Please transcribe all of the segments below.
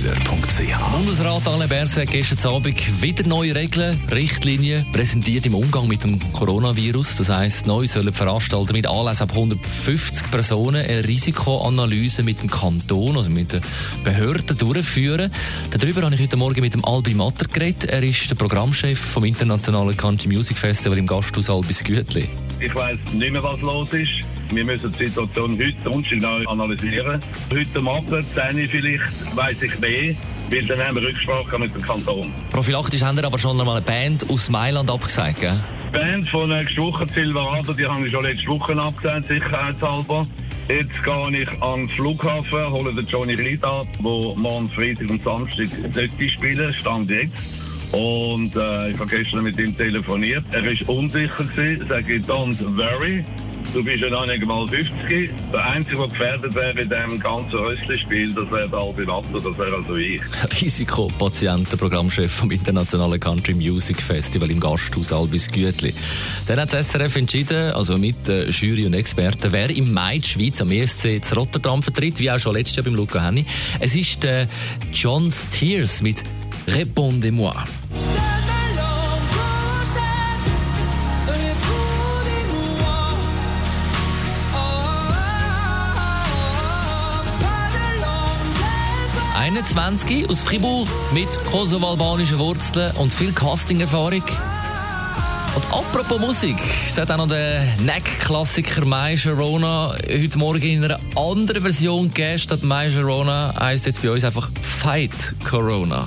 AlexanderKeller.ch Bundesrat Alain Berset hat gestern Abend wieder neue Regeln, Richtlinien präsentiert im Umgang mit dem Coronavirus. Das heisst, neu sollen Veranstalter mit Anlässen ab 150 Personen eine Risikoanalyse mit dem Kanton, also mit den Behörden durchführen. Darüber habe ich heute Morgen mit dem Albi Matter geredet. Er ist der Programmchef vom internationalen Country Music Festival im Gasthaus Albis Gütli. Ich weiss nicht mehr, was los ist. Wir müssen die Situation heute und analysieren. Heute Abend, dann vielleicht weiss ich mehr, weil dann haben wir Rücksprache mit dem Kanton. Profilaktisch haben wir aber schon einmal eine Band aus Mailand abgesagt, gell? Die Band von nächster Woche, Silverado, die haben wir schon letzte Woche abgesagt, sicherheitshalber. Jetzt gehe ich an den Flughafen, hole den Johnny Reid ab, der morgen Freitag und Samstag sollte spielen, stand jetzt. Und äh, ich habe gestern mit ihm telefoniert. Er ist unsicher sage ich, don't worry. Du bist ja noch nicht mal 50. Der Einzige, der gefährdet wäre in diesem ganzen Röstli-Spiel, das wäre der Albi das wäre also ich. Risikopatienten, Programmchef vom Internationalen Country Music Festival im Gasthaus Albis Gütli. Dann hat das SRF entschieden, also mit äh, Jury und Experten, wer im Mai die Schweiz am ESC zu Rotterdam vertritt, wie auch schon letztes Jahr beim Luca Henny. Es ist der John Steers mit Répondez-moi. ...21 aus Fribourg mit kosovo-albanischen Wurzeln und viel Casting-Erfahrung. Und apropos Musik, es hat auch noch den Neck-Klassiker My Sharona heute Morgen in einer anderen Version gegeben. Statt My Sharona heisst jetzt bei uns einfach Fight Corona.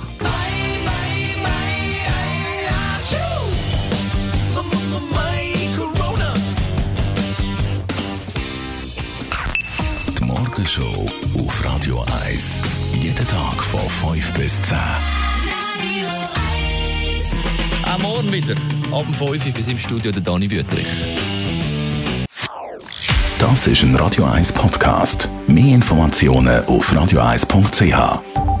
Morgenshow auf Radio 1. Jeden Tag von 5 bis 10. Auch morgen wieder, ab dem 5 Uhr für im Studio der Dani Wüttrich. Das ist ein Radio 1 Podcast. Mehr Informationen auf radio1.ch.